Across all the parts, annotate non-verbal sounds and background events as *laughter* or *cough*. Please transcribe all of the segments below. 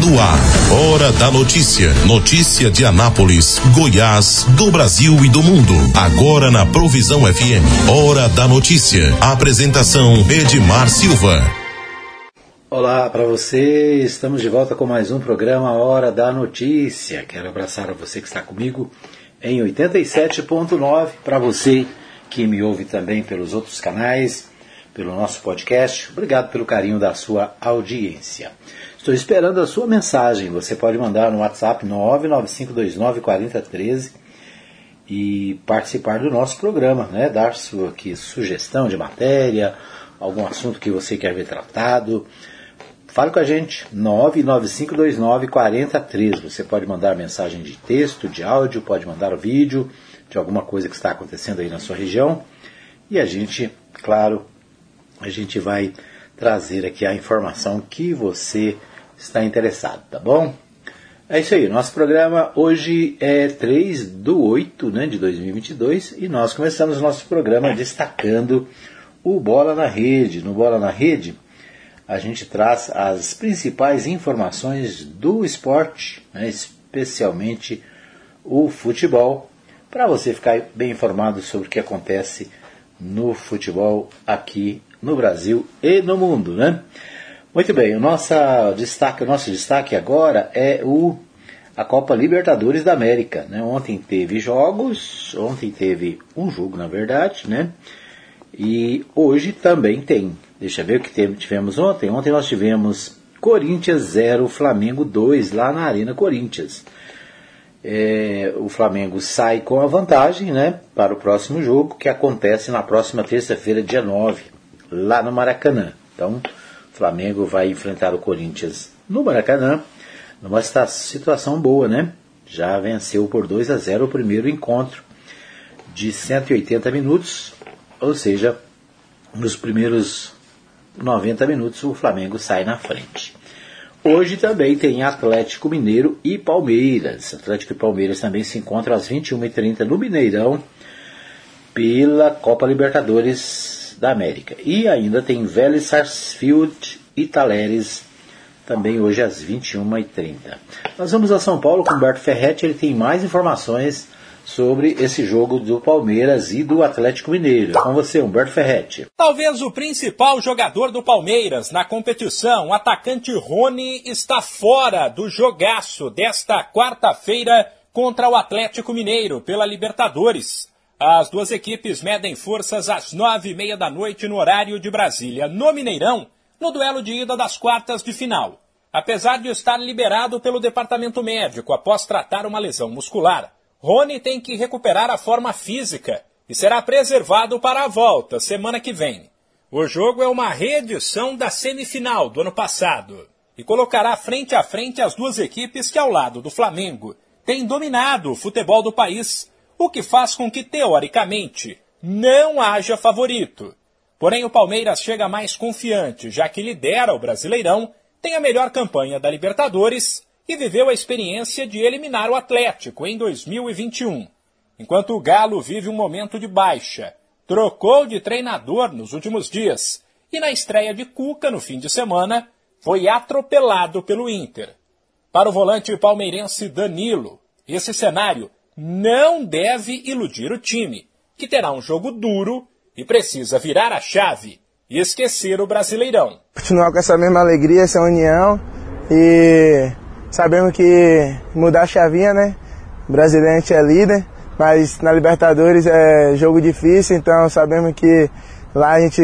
No ar, Hora da Notícia. Notícia de Anápolis, Goiás, do Brasil e do mundo. Agora na Provisão FM. Hora da Notícia. Apresentação Edmar Silva. Olá para você, estamos de volta com mais um programa Hora da Notícia. Quero abraçar a você que está comigo em 87.9, para você que me ouve também pelos outros canais, pelo nosso podcast. Obrigado pelo carinho da sua audiência. Estou esperando a sua mensagem. Você pode mandar no WhatsApp 995294013 e participar do nosso programa, né? Dar sua aqui, sugestão de matéria, algum assunto que você quer ver tratado. Fale com a gente, 995294013. Você pode mandar mensagem de texto, de áudio, pode mandar vídeo de alguma coisa que está acontecendo aí na sua região. E a gente, claro, a gente vai trazer aqui a informação que você está interessado, tá bom? É isso aí, nosso programa hoje é 3 do 8 né, de 2022 e nós começamos o nosso programa destacando o Bola na Rede. No Bola na Rede, a gente traz as principais informações do esporte, né, especialmente o futebol, para você ficar bem informado sobre o que acontece no futebol aqui no Brasil e no mundo, né? Muito bem, o nosso destaque, o nosso destaque agora é o a Copa Libertadores da América. Né? Ontem teve jogos, ontem teve um jogo, na verdade, né? E hoje também tem. Deixa eu ver o que tivemos ontem. Ontem nós tivemos Corinthians 0, Flamengo 2, lá na Arena Corinthians. É, o Flamengo sai com a vantagem né, para o próximo jogo, que acontece na próxima terça-feira, dia 9, lá no Maracanã. Então, Flamengo vai enfrentar o Corinthians no Maracanã, numa situação boa, né? Já venceu por 2 a 0 o primeiro encontro de 180 minutos, ou seja, nos primeiros 90 minutos o Flamengo sai na frente. Hoje também tem Atlético Mineiro e Palmeiras. Atlético e Palmeiras também se encontram às 21h30 no Mineirão pela Copa Libertadores da América. E ainda tem Vélez Sarsfield e Taleres, também hoje às 21h30. Nós vamos a São Paulo com Humberto Ferretti, ele tem mais informações sobre esse jogo do Palmeiras e do Atlético Mineiro. Com você, Humberto Ferretti. Talvez o principal jogador do Palmeiras na competição, o atacante Rony, está fora do jogaço desta quarta-feira contra o Atlético Mineiro pela Libertadores. As duas equipes medem forças às nove e meia da noite no horário de Brasília, no Mineirão, no duelo de ida das quartas de final. Apesar de estar liberado pelo departamento médico após tratar uma lesão muscular, Rony tem que recuperar a forma física e será preservado para a volta semana que vem. O jogo é uma reedição da semifinal do ano passado e colocará frente a frente as duas equipes que, ao lado do Flamengo, têm dominado o futebol do país o que faz com que, teoricamente, não haja favorito. Porém, o Palmeiras chega mais confiante, já que lidera o Brasileirão, tem a melhor campanha da Libertadores e viveu a experiência de eliminar o Atlético em 2021. Enquanto o Galo vive um momento de baixa, trocou de treinador nos últimos dias e na estreia de Cuca no fim de semana foi atropelado pelo Inter. Para o volante palmeirense Danilo, esse cenário não deve iludir o time, que terá um jogo duro e precisa virar a chave e esquecer o Brasileirão. Continuar com essa mesma alegria, essa união e sabemos que mudar a chavinha, né? O brasileiro é líder, mas na Libertadores é jogo difícil, então sabemos que lá a gente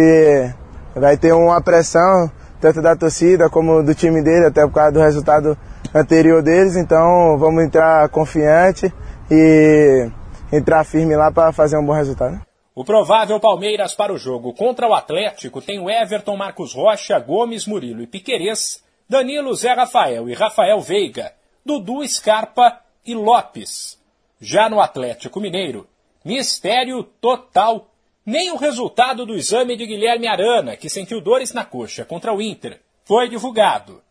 vai ter uma pressão, tanto da torcida como do time dele, até por causa do resultado anterior deles, então vamos entrar confiante e entrar firme lá para fazer um bom resultado. Né? O provável Palmeiras para o jogo contra o Atlético tem o Everton, Marcos Rocha, Gomes, Murilo e Piquerez, Danilo, Zé Rafael e Rafael Veiga, Dudu, Scarpa e Lopes. Já no Atlético Mineiro, mistério total. Nem o resultado do exame de Guilherme Arana, que sentiu dores na coxa contra o Inter, foi divulgado.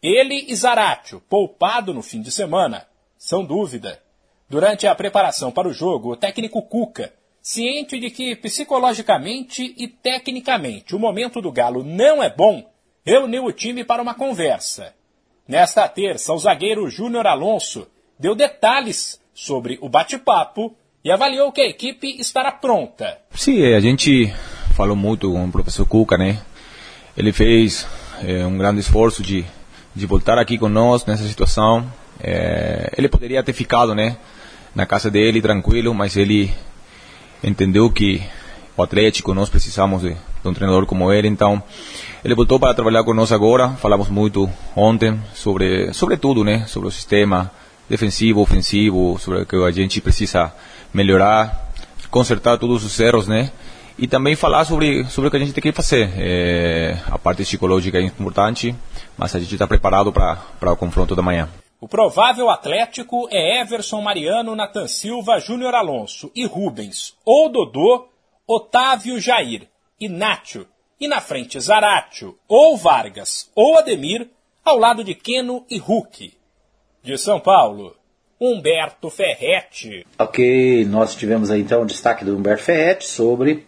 Ele e Zaratio, poupado no fim de semana, são dúvida. Durante a preparação para o jogo, o técnico Cuca, ciente de que psicologicamente e tecnicamente o momento do Galo não é bom, reuniu o time para uma conversa. Nesta terça, o zagueiro Júnior Alonso deu detalhes sobre o bate-papo e avaliou que a equipe estará pronta. Sim, a gente falou muito com o professor Cuca, né? Ele fez é, um grande esforço de, de voltar aqui conosco nessa situação. É, ele poderia ter ficado, né? Na casa dele, tranquilo, mas ele entendeu que o Atlético, nós precisamos de, de um treinador como ele, então ele voltou para trabalhar conosco agora. Falamos muito ontem sobre, sobre tudo, né? Sobre o sistema defensivo, ofensivo, sobre o que a gente precisa melhorar, consertar todos os erros, né? E também falar sobre, sobre o que a gente tem que fazer. É, a parte psicológica é importante, mas a gente está preparado para o confronto da manhã. O provável Atlético é Everson Mariano, Nathan Silva, Júnior Alonso e Rubens, ou Dodô, Otávio Jair Nacho. E na frente Zaratio, ou Vargas, ou Ademir, ao lado de Queno e Hulk. De São Paulo, Humberto Ferretti. Ok, nós tivemos aí então o destaque do Humberto Ferretti sobre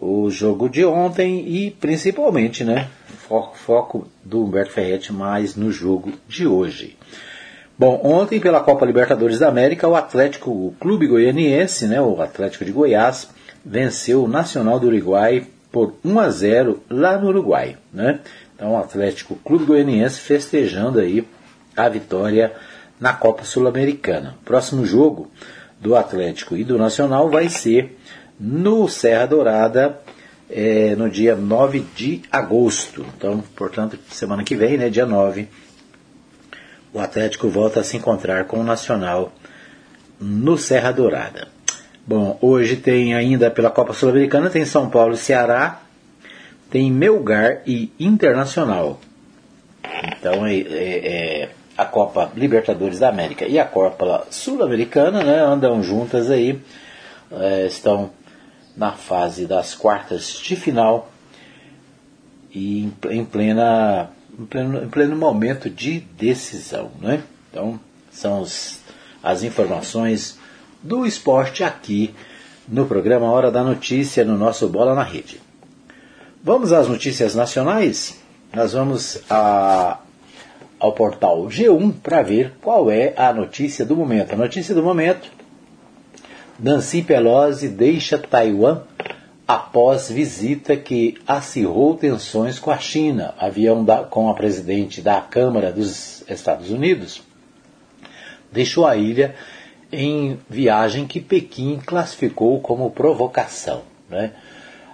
o jogo de ontem e principalmente, né, foco, foco do Humberto Ferretti mais no jogo de hoje. Bom, ontem pela Copa Libertadores da América, o Atlético, o Clube Goianiense, né, o Atlético de Goiás, venceu o Nacional do Uruguai por 1 a 0 lá no Uruguai, né? Então, o Atlético Clube Goianiense festejando aí a vitória na Copa Sul-Americana. Próximo jogo do Atlético e do Nacional vai ser no Serra Dourada é, no dia 9 de agosto. Então, portanto, semana que vem, né, dia 9, o Atlético volta a se encontrar com o Nacional no Serra Dourada. Bom, hoje tem ainda pela Copa Sul-Americana, tem São Paulo e Ceará, tem Melgar e Internacional. Então é, é, é a Copa Libertadores da América e a Copa Sul-Americana né, andam juntas aí, é, estão na fase das quartas de final e em, plena, em, pleno, em pleno momento de decisão. Né? Então, são os, as informações do esporte aqui no programa Hora da Notícia, no nosso Bola na Rede. Vamos às notícias nacionais? Nós vamos a, ao portal G1 para ver qual é a notícia do momento. A notícia do momento: Nancy Pelosi deixa Taiwan após visita que acirrou tensões com a China. Avião da, com a presidente da Câmara dos Estados Unidos deixou a ilha em viagem que Pequim classificou como provocação. Né?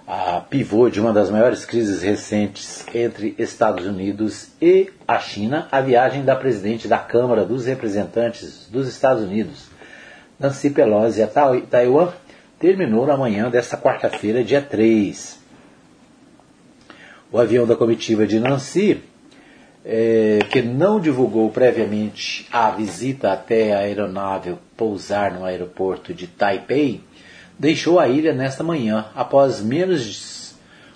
a pivô de uma das maiores crises recentes entre Estados Unidos e a China, a viagem da presidente da Câmara dos Representantes dos Estados Unidos, Nancy Pelosi, a Taiwan, terminou na manhã desta quarta-feira, dia 3. O avião da comitiva de Nancy, é, que não divulgou previamente a visita até a aeronave pousar no aeroporto de Taipei, deixou a ilha nesta manhã, após menos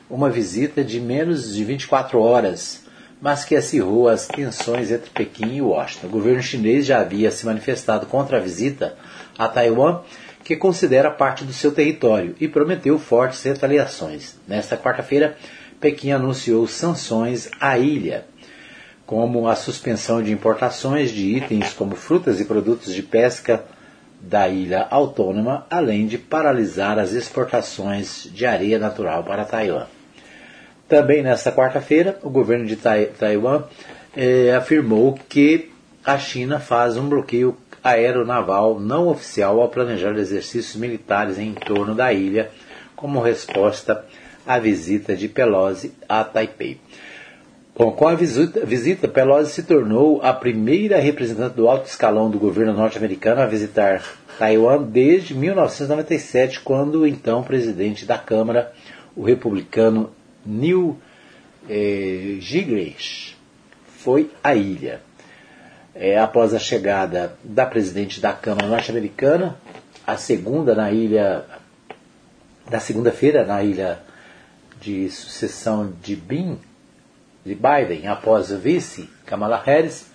uma visita de menos de 24 horas, mas que acirrou as tensões entre Pequim e Washington. O governo chinês já havia se manifestado contra a visita a Taiwan, que considera parte do seu território, e prometeu fortes retaliações. Nesta quarta-feira, Pequim anunciou sanções à ilha, como a suspensão de importações de itens como frutas e produtos de pesca da ilha autônoma, além de paralisar as exportações de areia natural para Taiwan. Também nesta quarta-feira, o governo de Taiwan eh, afirmou que a China faz um bloqueio aeronaval não oficial ao planejar exercícios militares em torno da ilha, como resposta à visita de Pelosi a Taipei. Bom, com a visita, visita, Pelosi se tornou a primeira representante do alto escalão do governo norte-americano a visitar Taiwan desde 1997, quando o então presidente da Câmara, o republicano Neil eh, foi à ilha. É, após a chegada da presidente da Câmara norte-americana, a segunda na ilha, da segunda-feira na ilha de sucessão de Bin, de Biden após o vice Kamala Harris,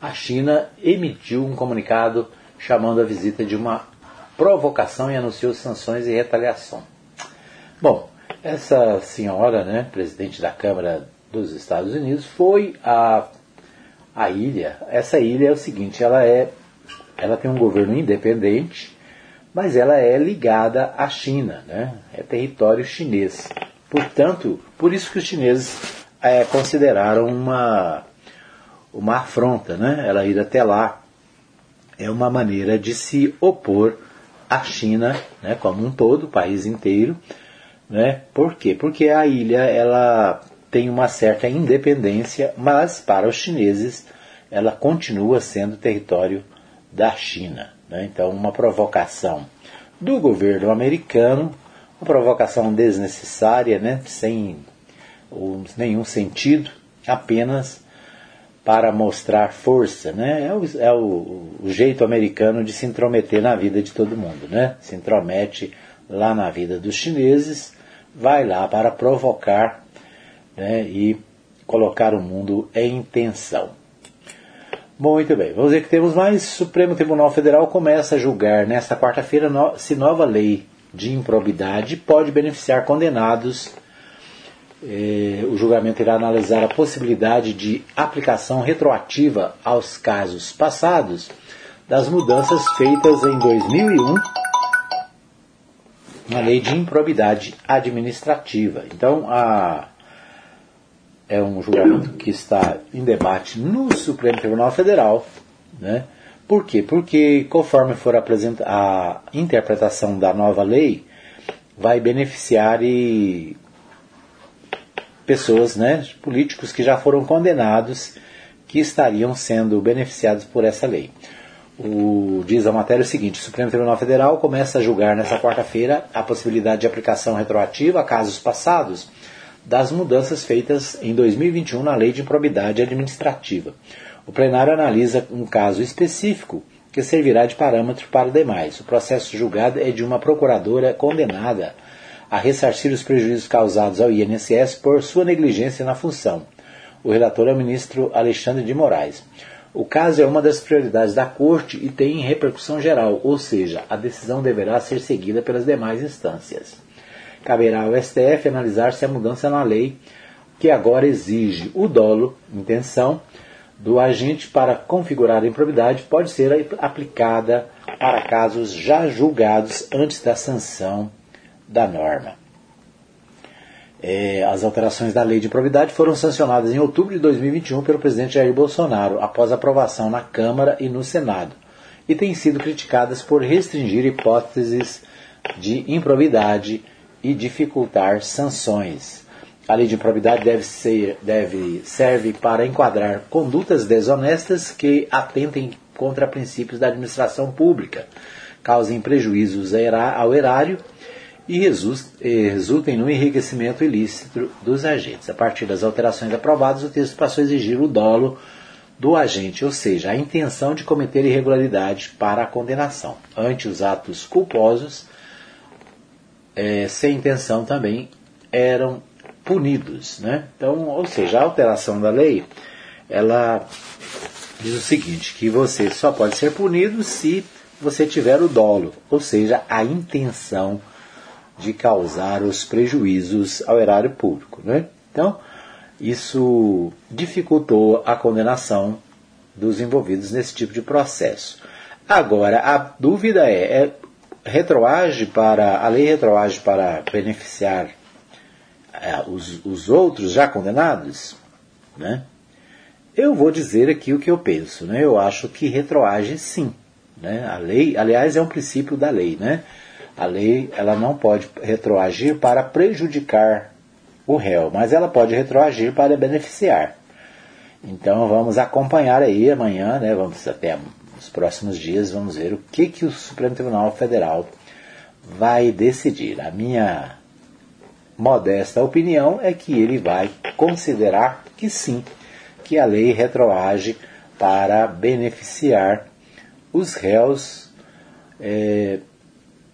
a China emitiu um comunicado chamando a visita de uma provocação e anunciou sanções e retaliação. Bom, essa senhora, né, presidente da Câmara dos Estados Unidos, foi a, a ilha, essa ilha é o seguinte, ela é, ela tem um governo independente, mas ela é ligada à China, né? É território chinês. Portanto, por isso que os chineses é, consideraram uma uma afronta, né? Ela ir até lá é uma maneira de se opor à China, né? Como um todo, o país inteiro, né? Por quê? Porque a ilha ela tem uma certa independência, mas para os chineses ela continua sendo território da China. Né? Então, uma provocação do governo americano, uma provocação desnecessária, né? sem nenhum sentido, apenas para mostrar força. Né? É, o, é o, o jeito americano de se intrometer na vida de todo mundo. Né? Se intromete lá na vida dos chineses, vai lá para provocar né, e colocar o mundo em tensão. Muito bem, vamos ver que temos mais. Supremo Tribunal Federal começa a julgar nesta quarta-feira se nova lei de improbidade pode beneficiar condenados. Eh, o julgamento irá analisar a possibilidade de aplicação retroativa aos casos passados das mudanças feitas em 2001 na lei de improbidade administrativa. Então, a é um julgamento que está em debate no Supremo Tribunal Federal. Né? Por quê? Porque conforme for apresentada a interpretação da nova lei, vai beneficiar e pessoas, né, políticos que já foram condenados, que estariam sendo beneficiados por essa lei. O, diz a matéria o seguinte: o Supremo Tribunal Federal começa a julgar nesta quarta-feira a possibilidade de aplicação retroativa a casos passados das mudanças feitas em 2021 na Lei de Improbidade Administrativa. O plenário analisa um caso específico que servirá de parâmetro para demais. O processo julgado é de uma procuradora condenada a ressarcir os prejuízos causados ao INSS por sua negligência na função. O relator é o ministro Alexandre de Moraes. O caso é uma das prioridades da Corte e tem repercussão geral, ou seja, a decisão deverá ser seguida pelas demais instâncias caberá ao STF analisar se a mudança na lei, que agora exige o dolo, intenção, do agente para configurar a improbidade, pode ser aplicada para casos já julgados antes da sanção da norma. É, as alterações da lei de improbidade foram sancionadas em outubro de 2021 pelo presidente Jair Bolsonaro, após aprovação na Câmara e no Senado, e têm sido criticadas por restringir hipóteses de improbidade e dificultar sanções. A lei de improbidade deve, ser, deve serve para enquadrar condutas desonestas que atentem contra princípios da administração pública, causem prejuízos ao erário e resultem no enriquecimento ilícito dos agentes. A partir das alterações aprovadas, o texto passou a exigir o dolo do agente, ou seja, a intenção de cometer irregularidade para a condenação. Ante os atos culposos, é, sem intenção também eram punidos. Né? Então, ou seja, a alteração da lei, ela diz o seguinte, que você só pode ser punido se você tiver o dolo, ou seja, a intenção de causar os prejuízos ao erário público. Né? Então, isso dificultou a condenação dos envolvidos nesse tipo de processo. Agora, a dúvida é, é retroage para a lei retroage para beneficiar é, os, os outros já condenados, né? Eu vou dizer aqui o que eu penso, né? Eu acho que retroage sim, né? A lei, aliás, é um princípio da lei, né? A lei ela não pode retroagir para prejudicar o réu, mas ela pode retroagir para beneficiar. Então vamos acompanhar aí amanhã, né? Vamos até nos próximos dias vamos ver o que, que o Supremo Tribunal Federal vai decidir. A minha modesta opinião é que ele vai considerar que sim, que a lei retroage para beneficiar os réus é,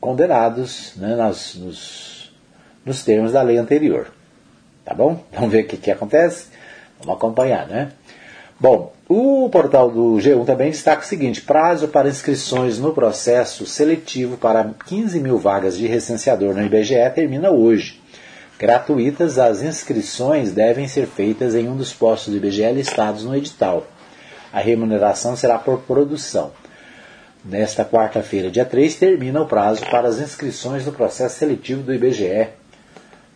condenados né, nas, nos, nos termos da lei anterior. Tá bom? Vamos ver o que, que acontece? Vamos acompanhar, né? Bom, o portal do G1 também destaca o seguinte: prazo para inscrições no processo seletivo para 15 mil vagas de recenseador no IBGE termina hoje. Gratuitas, as inscrições devem ser feitas em um dos postos do IBGE listados no edital. A remuneração será por produção. Nesta quarta-feira, dia 3, termina o prazo para as inscrições no processo seletivo do IBGE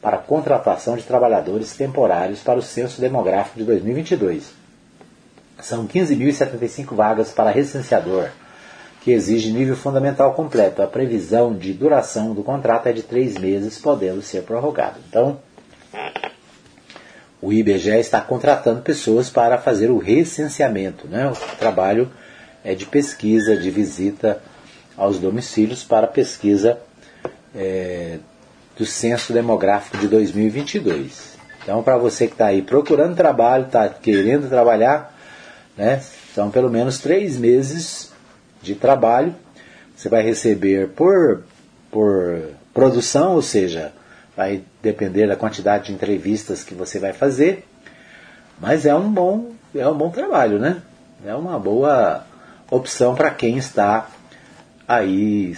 para contratação de trabalhadores temporários para o censo demográfico de 2022. São 15.075 vagas para recenseador, que exige nível fundamental completo. A previsão de duração do contrato é de três meses, podendo ser prorrogado. Então, o IBGE está contratando pessoas para fazer o recenseamento. Né? O trabalho é de pesquisa, de visita aos domicílios para pesquisa é, do Censo Demográfico de 2022. Então, para você que está aí procurando trabalho, está querendo trabalhar, né, são pelo menos três meses de trabalho. Você vai receber por, por produção, ou seja, vai depender da quantidade de entrevistas que você vai fazer, mas é um bom, é um bom trabalho, né? É uma boa opção para quem está aí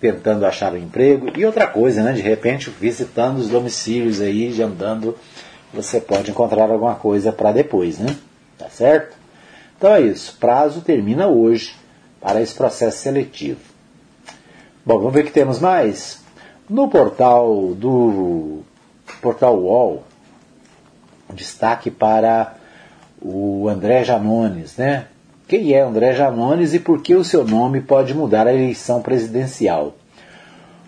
tentando achar um emprego. E outra coisa, né? De repente, visitando os domicílios aí, andando, você pode encontrar alguma coisa para depois, né? Tá certo? Então é isso. Prazo termina hoje para esse processo seletivo. Bom, vamos ver o que temos mais. No portal do portal UOL, destaque para o André Janones, né? Quem é André Janones e por que o seu nome pode mudar a eleição presidencial?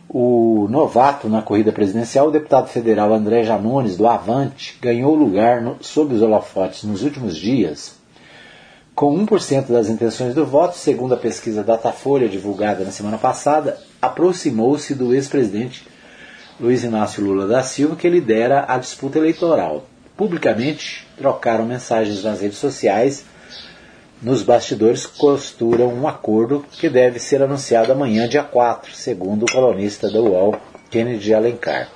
O novato na corrida presidencial, o deputado federal André Janones, do Avante, ganhou lugar no, sob os holofotes nos últimos dias, com 1% das intenções do voto, segundo a pesquisa Datafolha divulgada na semana passada, aproximou-se do ex-presidente Luiz Inácio Lula da Silva, que lidera a disputa eleitoral. Publicamente, trocaram mensagens nas redes sociais nos bastidores costuram um acordo que deve ser anunciado amanhã, dia 4, segundo o colunista da UOL, Kennedy Alencar.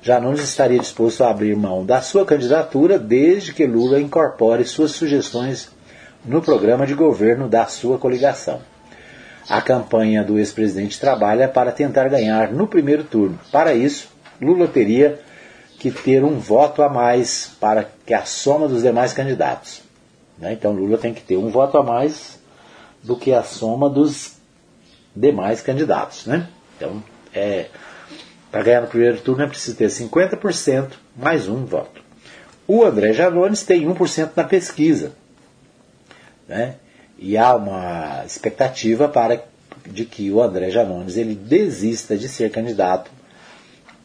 Janones estaria disposto a abrir mão da sua candidatura desde que Lula incorpore suas sugestões no programa de governo da sua coligação. A campanha do ex-presidente trabalha para tentar ganhar no primeiro turno. Para isso, Lula teria que ter um voto a mais para que a soma dos demais candidatos. Né? Então Lula tem que ter um voto a mais do que a soma dos demais candidatos. Né? Então, é, para ganhar no primeiro turno é preciso ter 50% mais um voto. O André Janones tem 1% na pesquisa. Né? E há uma expectativa para de que o André Janones ele desista de ser candidato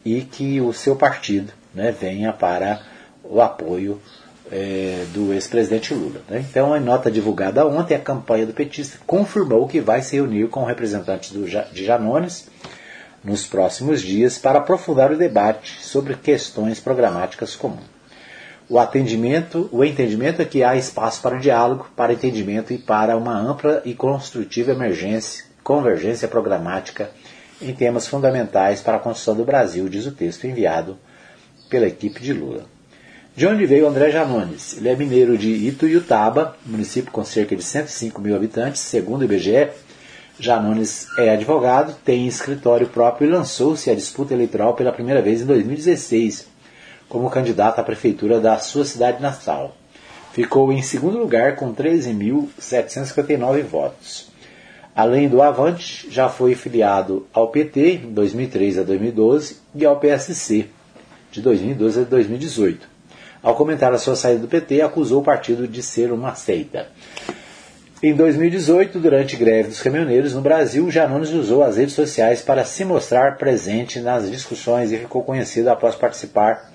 e que o seu partido né, venha para o apoio é, do ex-presidente Lula. Né? Então, em nota divulgada ontem, a campanha do petista confirmou que vai se reunir com representantes do, de Janones nos próximos dias para aprofundar o debate sobre questões programáticas comuns. O atendimento, o entendimento é que há espaço para o diálogo, para entendimento e para uma ampla e construtiva emergência, convergência programática em temas fundamentais para a construção do Brasil, diz o texto enviado pela equipe de Lula. De onde veio André Janones? Ele é mineiro de Ituiutaba, município com cerca de 105 mil habitantes, segundo o IBGE. Janones é advogado, tem escritório próprio e lançou-se à disputa eleitoral pela primeira vez em 2016, como candidato à prefeitura da sua cidade natal. Ficou em segundo lugar com 13.759 votos. Além do Avante, já foi filiado ao PT em 2003 a 2012 e ao PSC de 2012 a 2018. Ao comentar a sua saída do PT, acusou o partido de ser uma seita. Em 2018, durante greve dos caminhoneiros no Brasil, Janones usou as redes sociais para se mostrar presente nas discussões e ficou conhecido após participar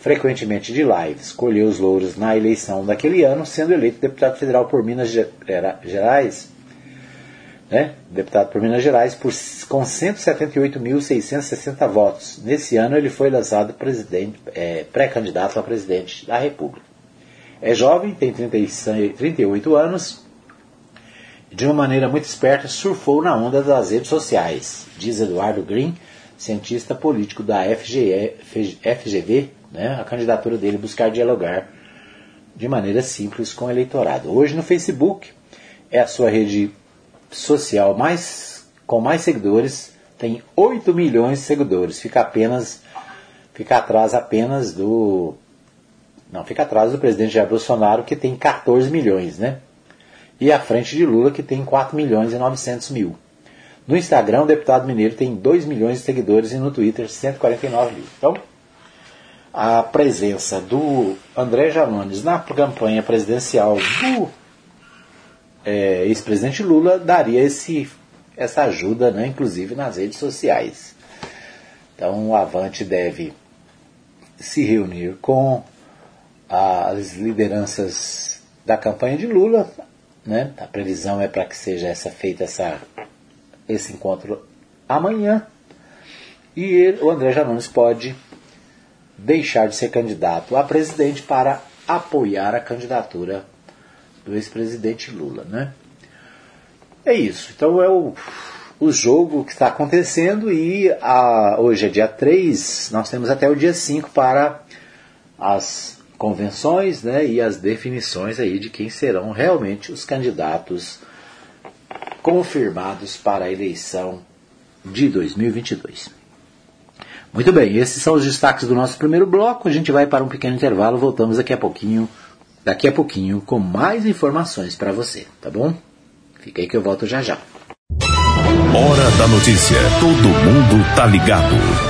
frequentemente de lives. Colheu os louros na eleição daquele ano, sendo eleito deputado federal por Minas Gerais né, deputado por Minas Gerais, por, com 178.660 votos. Nesse ano ele foi lançado é, pré-candidato a presidente da República. É jovem, tem 36, 38 anos, de uma maneira muito esperta surfou na onda das redes sociais, diz Eduardo Green, cientista político da FGV, né, a candidatura dele buscar dialogar de maneira simples com o eleitorado. Hoje no Facebook é a sua rede social mais com mais seguidores, tem 8 milhões de seguidores. Fica apenas fica atrás apenas do não, fica atrás do presidente Jair Bolsonaro que tem 14 milhões, né? e à frente de Lula, que tem 4 milhões e 900 mil. No Instagram, o deputado mineiro tem 2 milhões de seguidores e no Twitter 149 mil. Então, a presença do André Janones na campanha presidencial do é, ex-presidente Lula daria esse, essa ajuda, né, inclusive nas redes sociais. Então o Avante deve se reunir com as lideranças da campanha de Lula. Né? A previsão é para que seja essa feita essa, esse encontro amanhã. E ele, o André Janones pode deixar de ser candidato a presidente para apoiar a candidatura do ex-presidente Lula. Né? É isso. Então é o, o jogo que está acontecendo e a, hoje é dia 3, nós temos até o dia 5 para as convenções né, e as definições aí de quem serão realmente os candidatos confirmados para a eleição de 2022. Muito bem, esses são os destaques do nosso primeiro bloco. A gente vai para um pequeno intervalo, voltamos daqui a pouquinho, daqui a pouquinho com mais informações para você, tá bom? Fica aí que eu volto já já. Hora da notícia. Todo mundo tá ligado.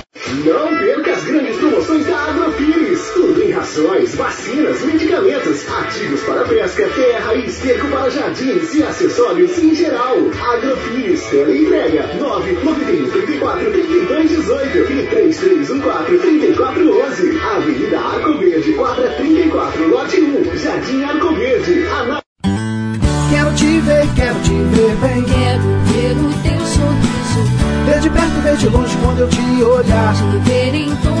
Não perca as grandes promoções da Agrofires. Tudo em rações, vacinas, medicamentos, ativos para pesca, terra e esterco para jardins e acessórios em geral. Agrofires, tela entrega 991 34 32 18 e 3314 3411. Avenida Arco Verde, quadra 34, lote 1, Jardim Arco Verde. Ana... Quero te ver, quero te ver bem. Quero ver o teu sorriso. De perto, ver de longe quando eu te olhar. Te ver em todo.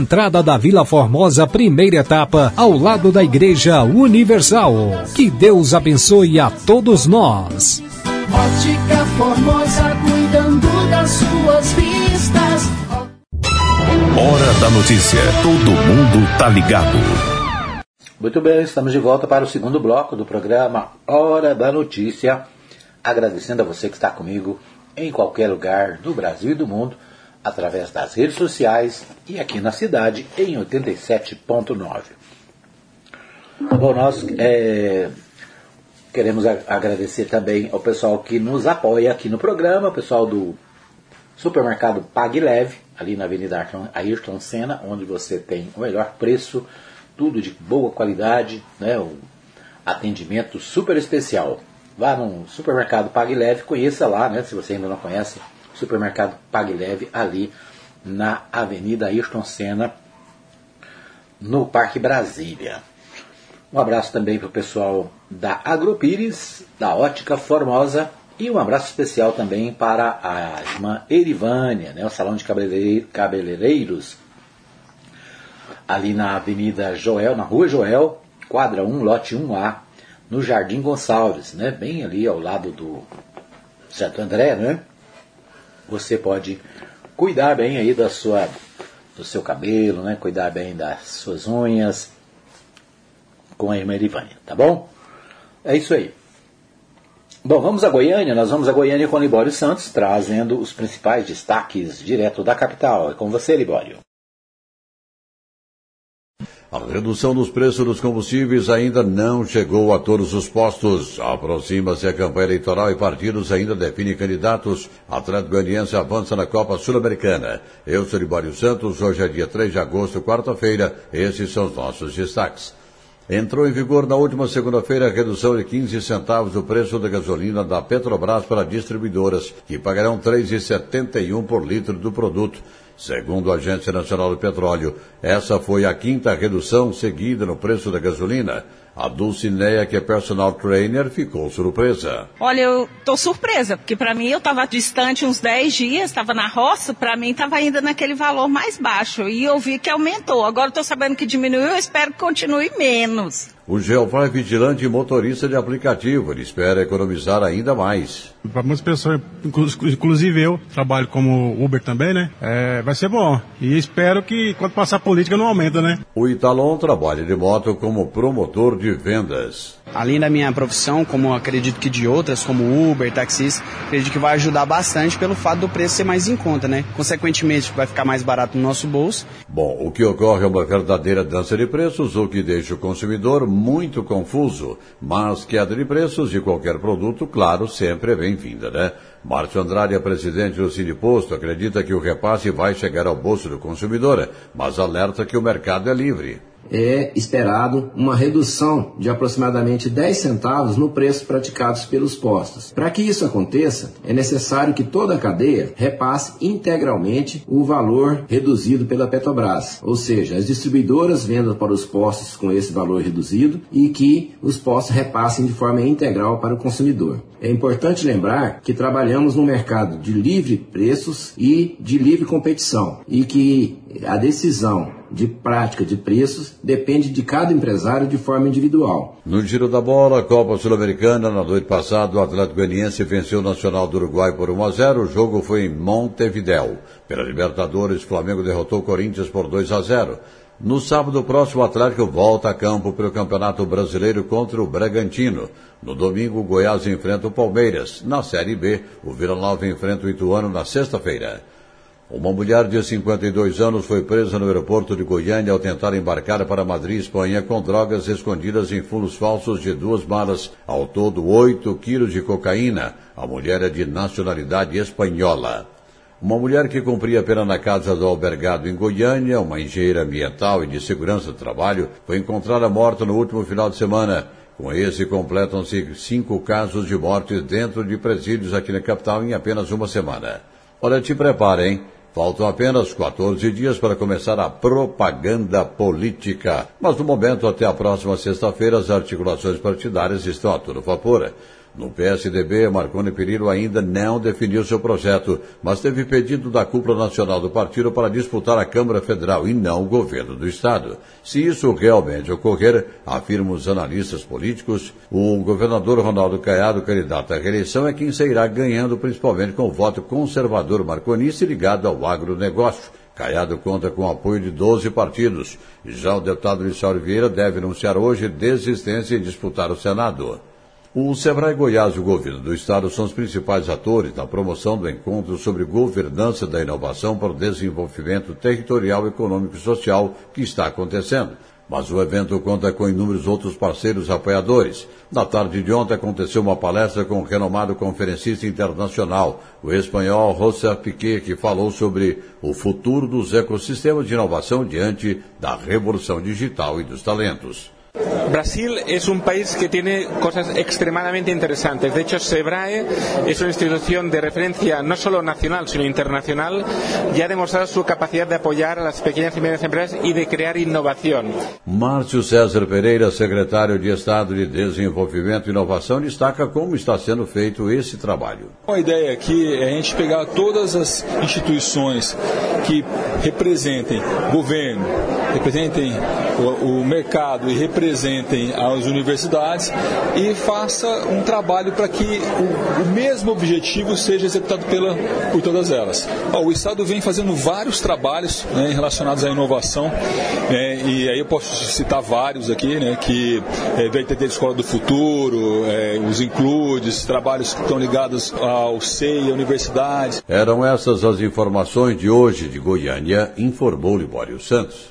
entrada da Vila Formosa, primeira etapa, ao lado da Igreja Universal. Que Deus abençoe a todos nós. Ótica Formosa, cuidando das suas vistas. Hora da notícia. Todo mundo tá ligado. Muito bem, estamos de volta para o segundo bloco do programa Hora da Notícia. Agradecendo a você que está comigo em qualquer lugar do Brasil e do mundo, através das redes sociais e aqui na cidade em 87.9. Bom, nós é, queremos agradecer também ao pessoal que nos apoia aqui no programa, o pessoal do supermercado Pague Leve, ali na Avenida Ayrton- Senna, onde você tem o melhor preço, tudo de boa qualidade, né, um atendimento super especial. Vá no supermercado Pague Leve, conheça lá, né, se você ainda não conhece, supermercado Pague Leve, ali na Avenida Ayrton Senna, no Parque Brasília. Um abraço também para o pessoal da Agropires, da Ótica Formosa, e um abraço especial também para a irmã Erivânia, né, o Salão de Cabeleireiro- Cabeleireiros, ali na Avenida Joel, na Rua Joel, quadra 1, lote 1A, no Jardim Gonçalves, né, bem ali ao lado do Santo André, né? Você pode cuidar bem aí da sua, do seu cabelo, né, cuidar bem das suas unhas, com a irmã Erivânia, tá bom? É isso aí. Bom, vamos a Goiânia. Nós vamos a Goiânia com o Libório Santos, trazendo os principais destaques direto da capital. É com você, Libório. A redução dos preços dos combustíveis ainda não chegou a todos os postos. Aproxima-se a campanha eleitoral e partidos ainda definem candidatos. Atlético Goianiense avança na Copa Sul-Americana. Eu sou Libório Santos. Hoje é dia 3 de agosto, quarta-feira. Esses são os nossos destaques. Entrou em vigor na última segunda-feira a redução de 15 centavos do preço da gasolina da Petrobras para distribuidoras, que pagarão R$ 3,71 por litro do produto. Segundo a Agência Nacional do Petróleo, essa foi a quinta redução seguida no preço da gasolina. A Dulcineia, que é personal trainer, ficou surpresa. Olha, eu tô surpresa, porque para mim eu estava distante uns 10 dias, estava na roça, para mim estava ainda naquele valor mais baixo. E eu vi que aumentou. Agora estou sabendo que diminuiu, eu espero que continue menos. O Geofly é vigilante e motorista de aplicativo. Ele espera economizar ainda mais. Para muitas pessoas, inclusive eu, trabalho como Uber também, né? É, vai ser bom. E espero que quando passar a política não aumenta, né? O Italon trabalha de moto como promotor de vendas. Além da minha profissão, como acredito que de outras, como Uber, taxis, acredito que vai ajudar bastante pelo fato do preço ser mais em conta, né? Consequentemente, vai ficar mais barato no nosso bolso. Bom, o que ocorre é uma verdadeira dança de preços, o que deixa o consumidor muito confuso. Mas queda de preços de qualquer produto, claro, sempre é bem-vinda, né? Márcio Andrade, presidente do Posto, acredita que o repasse vai chegar ao bolso do consumidor, mas alerta que o mercado é livre é esperado uma redução de aproximadamente 10 centavos no preço praticados pelos postos. Para que isso aconteça, é necessário que toda a cadeia repasse integralmente o valor reduzido pela Petrobras, ou seja, as distribuidoras vendam para os postos com esse valor reduzido e que os postos repassem de forma integral para o consumidor. É importante lembrar que trabalhamos no mercado de livre preços e de livre competição e que a decisão de prática de preços depende de cada empresário de forma individual. No giro da bola, Copa Sul-Americana, na noite passada, o Atlético Goianiense venceu o Nacional do Uruguai por 1 a 0. O jogo foi em Montevidéu. Pela Libertadores, Flamengo derrotou o Corinthians por 2 a 0. No sábado próximo, o Atlético volta a campo pelo Campeonato Brasileiro contra o Bragantino. No domingo, o Goiás enfrenta o Palmeiras. Na Série B, o Vila Nova enfrenta o Ituano na sexta-feira. Uma mulher de 52 anos foi presa no aeroporto de Goiânia ao tentar embarcar para Madrid, Espanha, com drogas escondidas em fundos falsos de duas malas, ao todo 8 quilos de cocaína. A mulher é de nacionalidade espanhola. Uma mulher que cumpria pena na casa do albergado em Goiânia, uma engenheira ambiental e de segurança do trabalho, foi encontrada morta no último final de semana. Com esse, completam-se cinco casos de mortes dentro de presídios aqui na capital em apenas uma semana. Olha, te preparem. Faltam apenas 14 dias para começar a propaganda política. Mas no momento, até a próxima sexta-feira, as articulações partidárias estão a todo vapor. No PSDB, Marconi Perillo ainda não definiu seu projeto, mas teve pedido da cúpula nacional do partido para disputar a Câmara Federal e não o governo do Estado. Se isso realmente ocorrer, afirmam os analistas políticos, o governador Ronaldo Caiado, candidato à reeleição, é quem sairá ganhando principalmente com o voto conservador marconista ligado ao agronegócio. Caiado conta com o apoio de 12 partidos. Já o deputado Lissaurio Vieira deve anunciar hoje desistência em disputar o Senado. O Sebrae Goiás e o governo do estado são os principais atores na promoção do encontro sobre governança da inovação para o desenvolvimento territorial, econômico e social que está acontecendo. Mas o evento conta com inúmeros outros parceiros apoiadores. Na tarde de ontem aconteceu uma palestra com o renomado conferencista internacional, o espanhol José Piquet, que falou sobre o futuro dos ecossistemas de inovação diante da revolução digital e dos talentos. Brasil es un país que tiene cosas extremadamente interesantes. De hecho, SEBRAE es una institución de referencia no solo nacional, sino internacional y ha demostrado su capacidad de apoyar a las pequeñas y medianas empresas y de crear innovación. Márcio César Pereira, secretário de Estado de Desenvolvimento e Inovação, destaca como está sendo feito esse trabalho. A ideia aqui é a gente pegar todas as instituições que representem governo, representem o, o mercado e representem as universidades e faça um trabalho para que o, o, mesmo objetivo seja executado pela, por todas elas. o Estado vem fazendo vários trabalhos né, relacionados à inovação né, e aí eu posso citar vários aqui, né, que é, ter Escola do Futuro, é, os includes, trabalhos que estão ligados ao SEI, à universidade. Eram essas as informações de hoje de Goiânia, informou Libório Santos.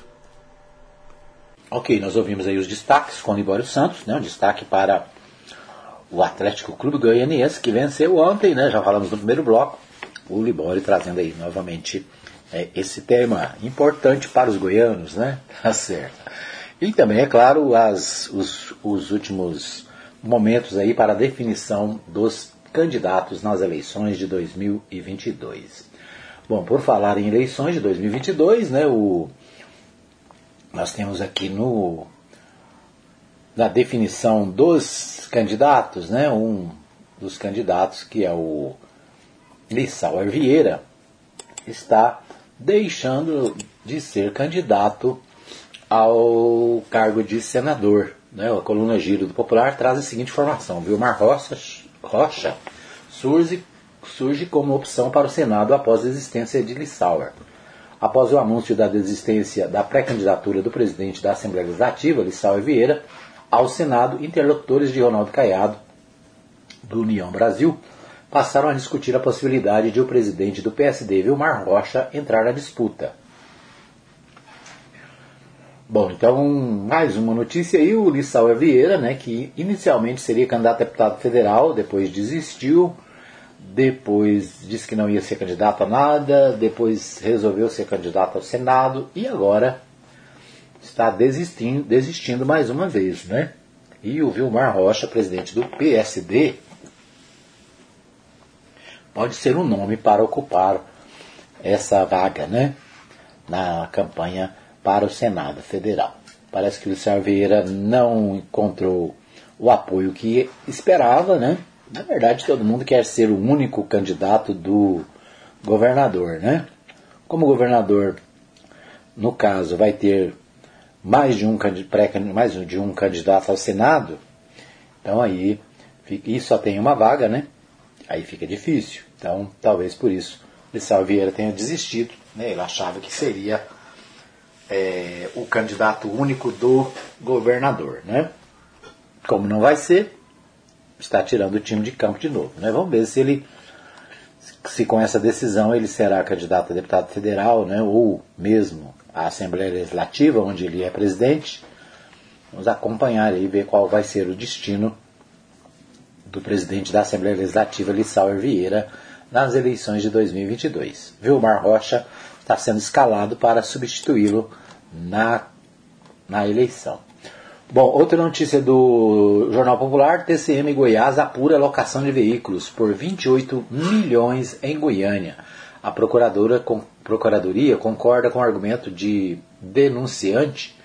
Ok, nós ouvimos aí os destaques com o Libório Santos, né? Um destaque para o Atlético Clube Goianiense, que venceu ontem, né? Já falamos no primeiro bloco. O Libório trazendo aí novamente é, esse tema importante para os goianos, né? *laughs* Tá certo. E também, é claro, as, os, os últimos momentos aí para a definição dos candidatos nas eleições de 2022. Bom, por falar em eleições de 2022, né, o, nós temos aqui no na definição dos candidatos, né, um dos candidatos que é o Lissauer Vieira está deixando de ser candidato ao cargo de senador. Né? A coluna Giro do Popular traz a seguinte informação: Vilmar Rocha, Rocha surge, surge como opção para o Senado após a existência de Lissauer. Após o anúncio da desistência da pré-candidatura do presidente da Assembleia Legislativa, Lissauer Vieira, ao Senado, interlocutores de Ronaldo Caiado, do União Brasil, passaram a discutir a possibilidade de o presidente do PSD, Vilmar Rocha, entrar na disputa. Bom, então, mais uma notícia aí, o Lissauer Vieira, né, que inicialmente seria candidato a deputado federal, depois desistiu, depois disse que não ia ser candidato a nada, depois resolveu ser candidato ao Senado e agora está desistindo, desistindo mais uma vez, né? E o Vilmar Rocha, presidente do PSD, pode ser um nome para ocupar essa vaga, né? Na campanha para o Senado Federal. Parece que o Luciano Vieira não encontrou o apoio que esperava, né? Na verdade, todo mundo quer ser o único candidato do governador, né? Como governador, no caso, vai ter mais de um, mais de um candidato ao Senado, então aí, e só tem uma vaga, né? Aí fica difícil. Então, talvez por isso, Lissau Vieira tenha desistido. Né? Ele achava que seria é, o candidato único do governador, né? Como não vai ser, está tirando o time de campo de novo, né? Vamos ver se ele, se com essa decisão ele será candidato a deputado federal, né? Ou mesmo à Assembleia Legislativa, onde ele é presidente. Vamos acompanhar e ver qual vai ser o destino do presidente da Assembleia Legislativa, Lissauer Vieira, nas eleições de 2022. Vilmar Rocha está sendo escalado para substituí-lo na, na eleição. Bom, outra notícia do Jornal Popular: TCM Goiás apura locação de veículos por 28 milhões em Goiânia. A procuradora, com, Procuradoria concorda com o argumento de denunciante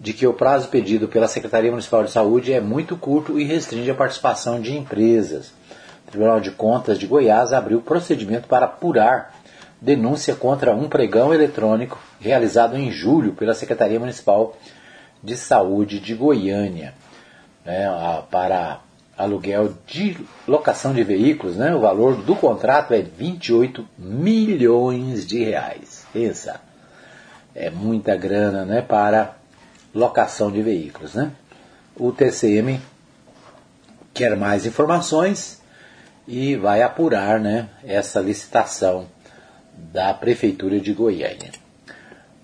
de que o prazo pedido pela Secretaria Municipal de Saúde é muito curto e restringe a participação de empresas. O Tribunal de Contas de Goiás abriu procedimento para apurar denúncia contra um pregão eletrônico realizado em julho pela Secretaria Municipal de Saúde de Goiânia, né, para aluguel de locação de veículos, né, o valor do contrato é 28 milhões de reais. Pensa, é muita grana né, para locação de veículos. Né? O TCM quer mais informações e vai apurar né, essa licitação da Prefeitura de Goiânia.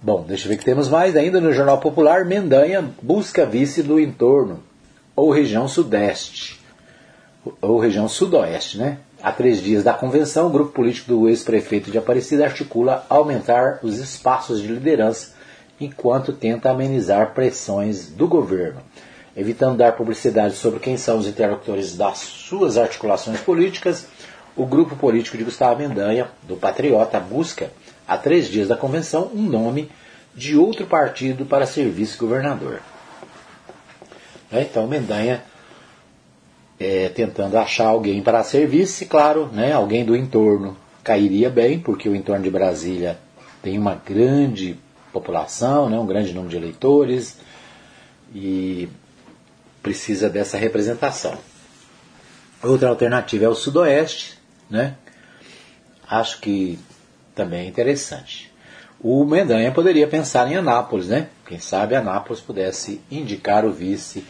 Bom, deixa eu ver que temos mais ainda no Jornal Popular. Mendanha busca vice do entorno, ou região sudeste, ou região sudoeste, né? Há três dias da convenção, o grupo político do ex-prefeito de Aparecida articula aumentar os espaços de liderança enquanto tenta amenizar pressões do governo. Evitando dar publicidade sobre quem são os interlocutores das suas articulações políticas, o grupo político de Gustavo Mendanha, do Patriota, busca, há três dias da convenção, um nome de outro partido para ser vice-governador. Né, então, Mendanha é, tentando achar alguém para ser vice, claro, né, alguém do entorno cairia bem, porque o entorno de Brasília tem uma grande população, né, um grande número de eleitores e precisa dessa representação. Outra alternativa é o Sudoeste, né? Acho que também é interessante. O Mendanha poderia pensar em Anápolis, né? Quem sabe Anápolis pudesse indicar o vice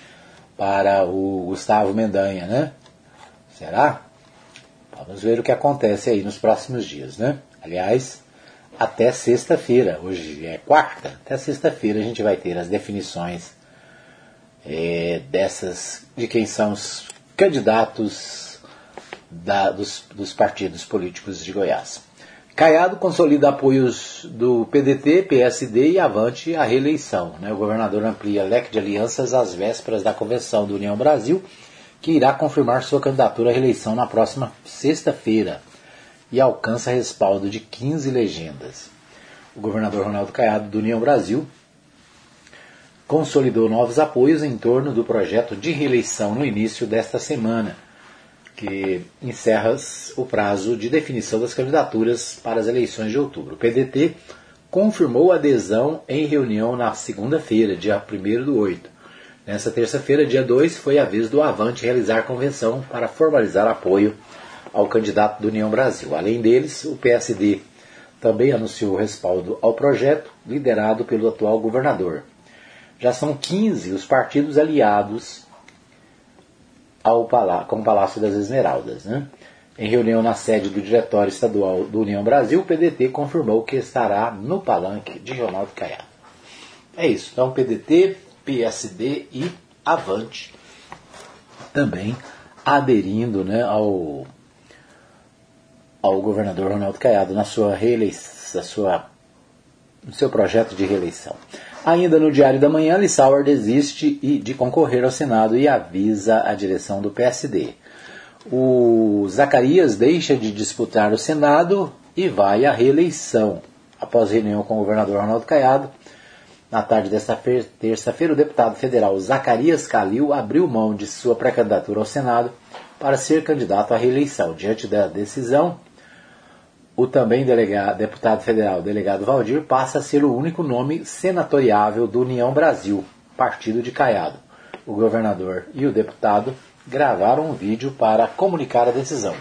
para o Gustavo Mendanha, né? Será? Vamos ver o que acontece aí nos próximos dias, né? Aliás, até sexta-feira, hoje é quarta, até sexta-feira a gente vai ter as definições é, dessas, de quem são os candidatos da, dos, dos partidos políticos de Goiás. Caiado consolida apoios do PDT, PSD e Avante à reeleição. Né? O governador amplia leque de alianças às vésperas da convenção do União Brasil, que irá confirmar sua candidatura à reeleição na próxima sexta-feira e alcança respaldo de 15 legendas. O governador Ronaldo Caiado do União Brasil consolidou novos apoios em torno do projeto de reeleição no início desta semana que encerra o prazo de definição das candidaturas para as eleições de outubro. O PDT confirmou adesão em reunião na segunda-feira, dia 1 do 8. Nessa terça-feira, dia 2, foi a vez do Avante realizar convenção para formalizar apoio ao candidato do União Brasil. Além deles, o PSD também anunciou respaldo ao projeto, liderado pelo atual governador. Já são 15 os partidos aliados ao palá com o Palácio das Esmeraldas. Né? Em reunião na sede do Diretório Estadual do União Brasil, o PDT confirmou que estará no palanque de Ronaldo Caiado. É isso. Então, PDT, PSD e Avante também aderindo né, ao, ao governador Ronaldo Caiado na sua reeleição, sua, no seu projeto de reeleição. Ainda no Diário da Manhã, Lissauer desiste de concorrer ao Senado e avisa a direção do PSD. O Zacarias deixa de disputar o Senado e vai à reeleição. Após reunião com o governador Ronaldo Caiado, na tarde desta terça-feira, o deputado federal Zacarias Calil abriu mão de sua pré-candidatura ao Senado para ser candidato à reeleição. Diante da decisão, o também delegado, deputado federal delegado Valdir passa a ser o único nome senatoriável do União Brasil, partido de Caiado. O governador e o deputado gravaram um vídeo para comunicar a decisão.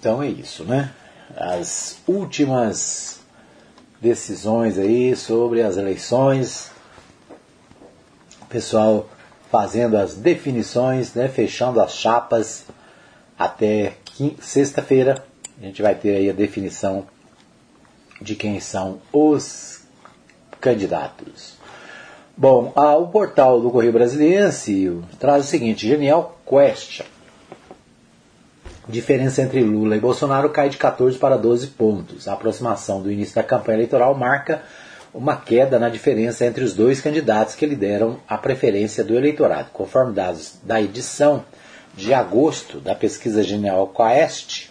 Então é isso, né? As últimas decisões aí sobre as eleições, o pessoal fazendo as definições, né, fechando as chapas até sexta-feira a gente vai ter aí a definição de quem são os candidatos. Bom, a, o portal do Correio Brasiliense traz o seguinte: Genial Question. Diferença entre Lula e Bolsonaro cai de 14 para 12 pontos. A aproximação do início da campanha eleitoral marca uma queda na diferença entre os dois candidatos que lideram a preferência do eleitorado. Conforme dados da edição de agosto da pesquisa Genial Quest,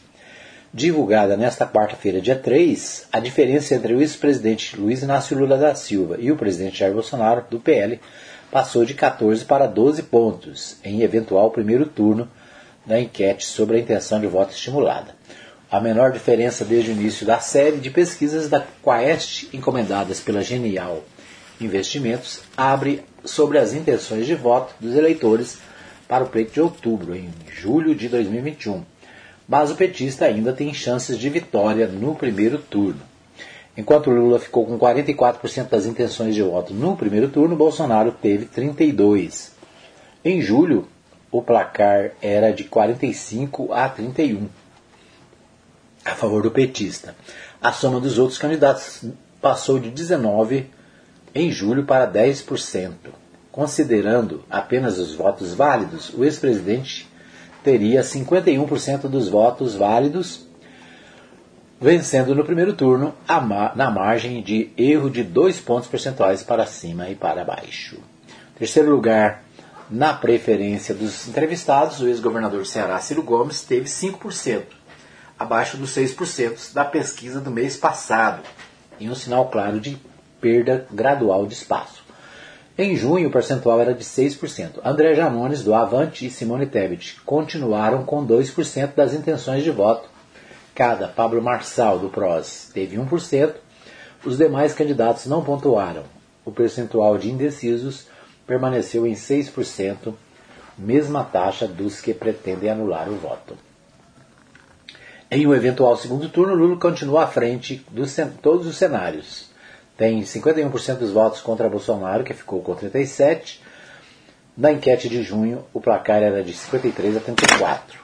divulgada nesta quarta-feira, dia 3, a diferença entre o ex-presidente Luiz Inácio Lula da Silva e o presidente Jair Bolsonaro, do PL, passou de 14 para 12 pontos, em eventual primeiro turno da enquete sobre a intenção de voto estimulada. A menor diferença desde o início da série de pesquisas da Quaest, encomendadas pela Genial Investimentos, abre sobre as intenções de voto dos eleitores para o pleito de outubro, em julho de 2021 mas o petista ainda tem chances de vitória no primeiro turno. Enquanto Lula ficou com 44% das intenções de voto no primeiro turno, Bolsonaro teve 32%. Em julho, o placar era de 45 a 31 a favor do petista. A soma dos outros candidatos passou de 19 em julho para 10%. Considerando apenas os votos válidos, o ex-presidente teria 51% dos votos válidos, vencendo no primeiro turno na margem de erro de dois pontos percentuais para cima e para baixo. Terceiro lugar, na preferência dos entrevistados, o ex-governador do Ceará, Ciro Gomes, teve 5%, abaixo dos 6% da pesquisa do mês passado, em um sinal claro de perda gradual de espaço. Em junho, o percentual era de 6%. André Janones, do Avante, e Simone Tebet continuaram com 2% das intenções de voto. Cada Pablo Marçal, do PROS, teve 1%. Os demais candidatos não pontuaram. O percentual de indecisos permaneceu em 6%, mesma taxa dos que pretendem anular o voto. Em um eventual segundo turno, Lula continua à frente de todos os cenários tem 51% dos votos contra Bolsonaro, que ficou com 37. Na enquete de junho, o placar era de 53 a 34.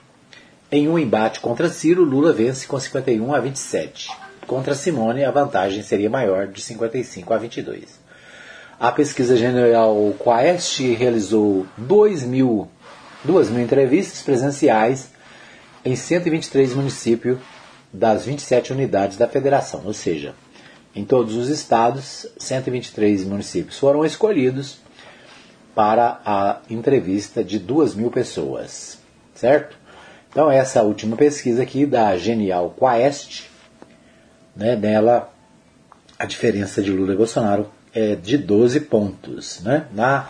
Em um embate contra Ciro, Lula vence com 51 a 27. Contra Simone, a vantagem seria maior, de 55 a 22. A pesquisa general Quaest realizou 2 mil, 2 mil entrevistas presenciais em 123 municípios das 27 unidades da federação, ou seja, em todos os estados, 123 municípios foram escolhidos para a entrevista de 2 mil pessoas, certo? Então, essa última pesquisa aqui da Genial Quaest, né, nela a diferença de Lula e Bolsonaro é de 12 pontos. Né? Na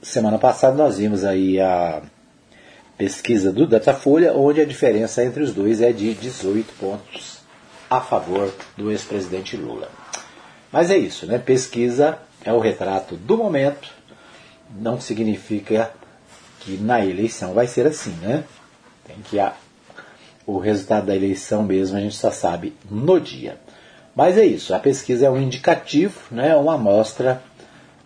semana passada nós vimos aí a pesquisa do Datafolha, onde a diferença entre os dois é de 18 pontos a favor do ex-presidente Lula. Mas é isso, né? Pesquisa é o retrato do momento, não significa que na eleição vai ser assim, né? Tem que a, o resultado da eleição mesmo a gente só sabe no dia. Mas é isso, a pesquisa é um indicativo, né, uma amostra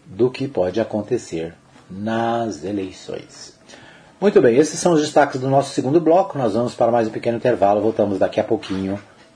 do que pode acontecer nas eleições. Muito bem, esses são os destaques do nosso segundo bloco. Nós vamos para mais um pequeno intervalo. Voltamos daqui a pouquinho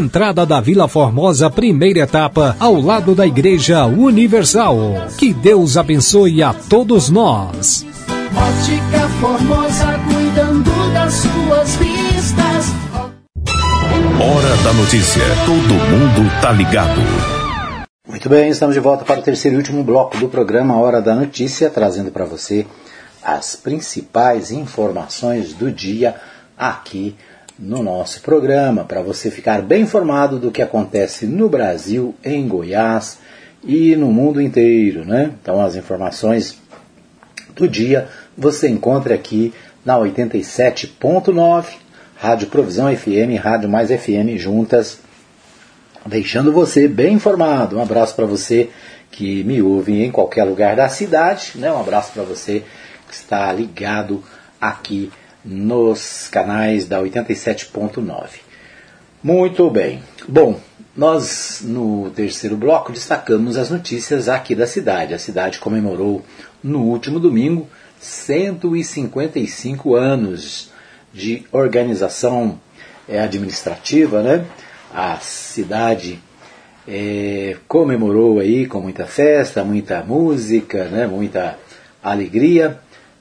entrada da Vila Formosa, primeira etapa, ao lado da Igreja Universal. Que Deus abençoe a todos nós. Ótica Formosa, cuidando das suas vistas. Hora da notícia. Todo mundo tá ligado. Muito bem, estamos de volta para o terceiro e último bloco do programa Hora da Notícia, trazendo para você as principais informações do dia aqui no nosso programa, para você ficar bem informado do que acontece no Brasil, em Goiás e no mundo inteiro, né? Então as informações do dia você encontra aqui na 87.9, Rádio Provisão FM, Rádio Mais FM juntas, deixando você bem informado. Um abraço para você que me ouve em qualquer lugar da cidade, né? Um abraço para você que está ligado aqui nos canais da 87.9. Muito bem. Bom, nós no terceiro bloco destacamos as notícias aqui da cidade. A cidade comemorou no último domingo 155 anos de organização é, administrativa, né? A cidade é, comemorou aí com muita festa, muita música, né? Muita alegria.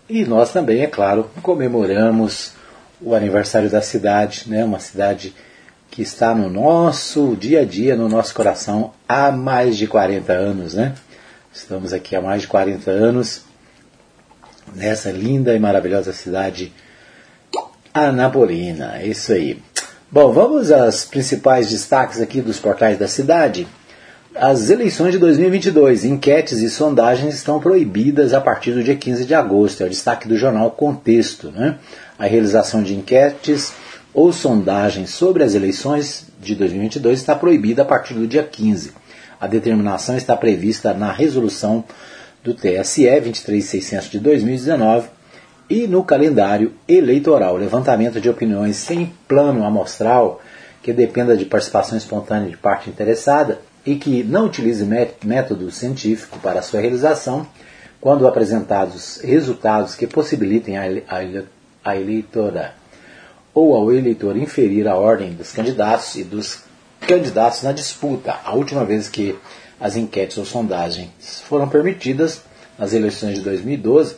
E nós também, é claro, comemoramos o aniversário da cidade, né? Uma cidade que está no nosso dia a dia, no nosso coração, há mais de 40 anos, né? Estamos aqui há mais de 40 anos nessa linda e maravilhosa cidade anapolina. É isso aí. Bom, vamos aos principais destaques aqui dos portais da cidade. As eleições de 2022, enquetes e sondagens estão proibidas a partir do dia 15 de agosto. É o destaque do jornal Contexto. Né? A realização de enquetes ou sondagens sobre as eleições de 2022 está proibida a partir do dia 15. A determinação está prevista na resolução do TSE 23600 de 2019 e no calendário eleitoral. Levantamento de opiniões sem plano amostral que dependa de participação espontânea de parte interessada e que não utilize método científico para sua realização, quando apresentados resultados que possibilitem a, eleitora ou ao eleitor inferir a ordem dos candidatos e dos candidatos na disputa. A última vez que as enquetes ou sondagens foram permitidas, nas eleições de 2012,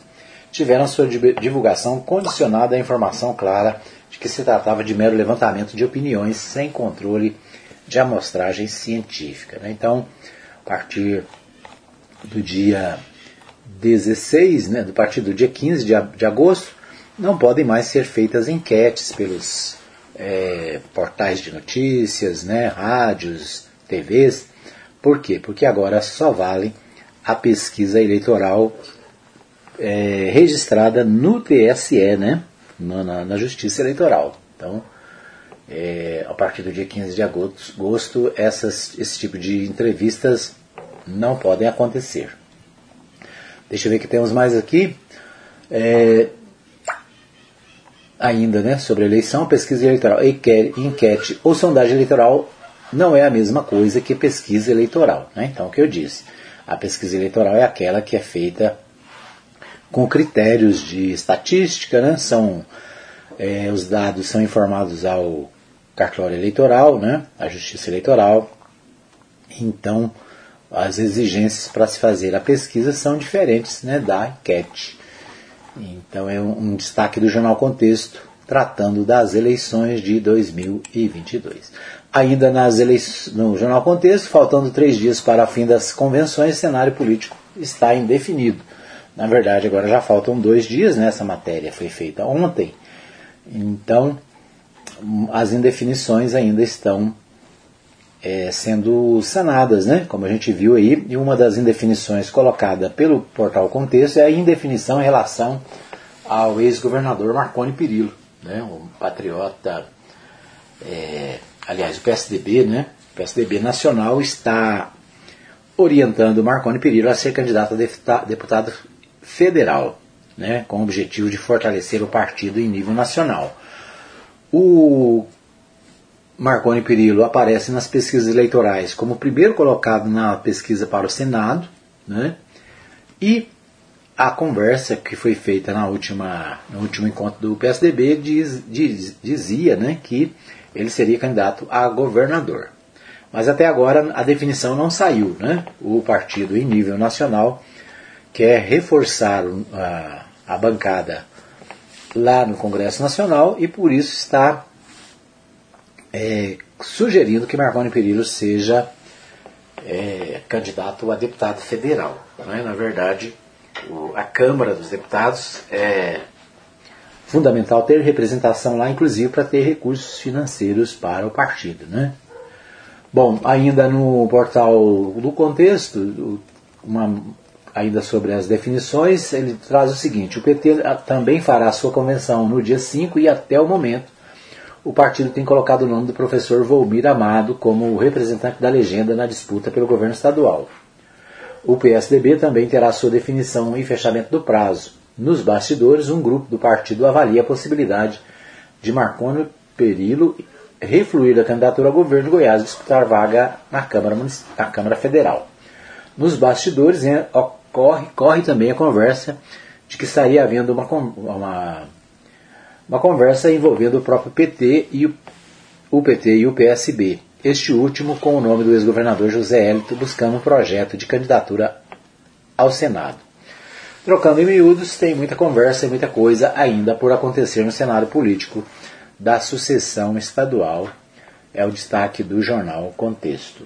tiveram sua divulgação condicionada à informação clara de que se tratava de mero levantamento de opiniões sem controle de amostragem científica. Né? Então, a partir do dia 16, né, a partir do dia 15 de, de agosto, não podem mais ser feitas enquetes pelos é, portais de notícias, né, rádios, TVs. Por quê? Porque agora só vale a pesquisa eleitoral é, registrada no TSE, né, na, na Justiça Eleitoral. Então, é, a partir do dia 15 de agosto, essas, esse tipo de entrevistas não podem acontecer. Deixa eu ver que temos mais aqui. É, ainda né, sobre eleição, pesquisa eleitoral, enquete ou sondagem eleitoral não é a mesma coisa que pesquisa eleitoral. Né? Então, o que eu disse? A pesquisa eleitoral é aquela que é feita com critérios de estatística, né? são, é, os dados são informados ao cartório eleitoral, né? à justiça eleitoral. Então, as exigências para se fazer a pesquisa são diferentes né, da enquete. Então é um, um destaque do Jornal Contexto, tratando das eleições de 2022. Ainda nas eleições, no Jornal Contexto, faltando três dias para o fim das convenções, cenário político está indefinido. Na verdade, agora já faltam dois dias, né? essa matéria foi feita ontem. Então, as indefinições ainda estão é, sendo sanadas, né? como a gente viu aí, e uma das indefinições colocada pelo portal Contexto é a indefinição em relação ao ex-governador Marconi Perillo, né? um patriota, é, aliás, o PSDB, né? o PSDB nacional está orientando Marconi Perillo a ser candidato a deputado federal, né? com o objetivo de fortalecer o partido em nível nacional. O Marconi Perillo aparece nas pesquisas eleitorais como primeiro colocado na pesquisa para o Senado, né? E a conversa que foi feita na última, no último encontro do PSDB diz, diz, dizia né, que ele seria candidato a governador. Mas até agora a definição não saiu. Né? O partido, em nível nacional, quer reforçar a, a bancada lá no Congresso Nacional e por isso está é, sugerindo que Marconi Perillo seja é, candidato a deputado federal. Né? Na verdade, o, a Câmara dos Deputados é fundamental ter representação lá, inclusive para ter recursos financeiros para o partido. Né? Bom, ainda no portal do contexto, uma, ainda sobre as definições, ele traz o seguinte: o PT também fará sua convenção no dia 5 e até o momento o partido tem colocado o nome do professor Volmir Amado como representante da legenda na disputa pelo governo estadual. O PSDB também terá sua definição e fechamento do prazo. Nos bastidores, um grupo do partido avalia a possibilidade de Marconi Perillo refluir da candidatura ao governo de Goiás e disputar vaga na Câmara, na Câmara Federal. Nos bastidores ocorre corre também a conversa de que estaria havendo uma, uma uma conversa envolvendo o próprio PT e o, o PT e o PSB. Este último com o nome do ex-governador José Hélito buscando um projeto de candidatura ao Senado. Trocando em miúdos, tem muita conversa e muita coisa ainda por acontecer no cenário político da sucessão estadual. É o destaque do jornal Contexto.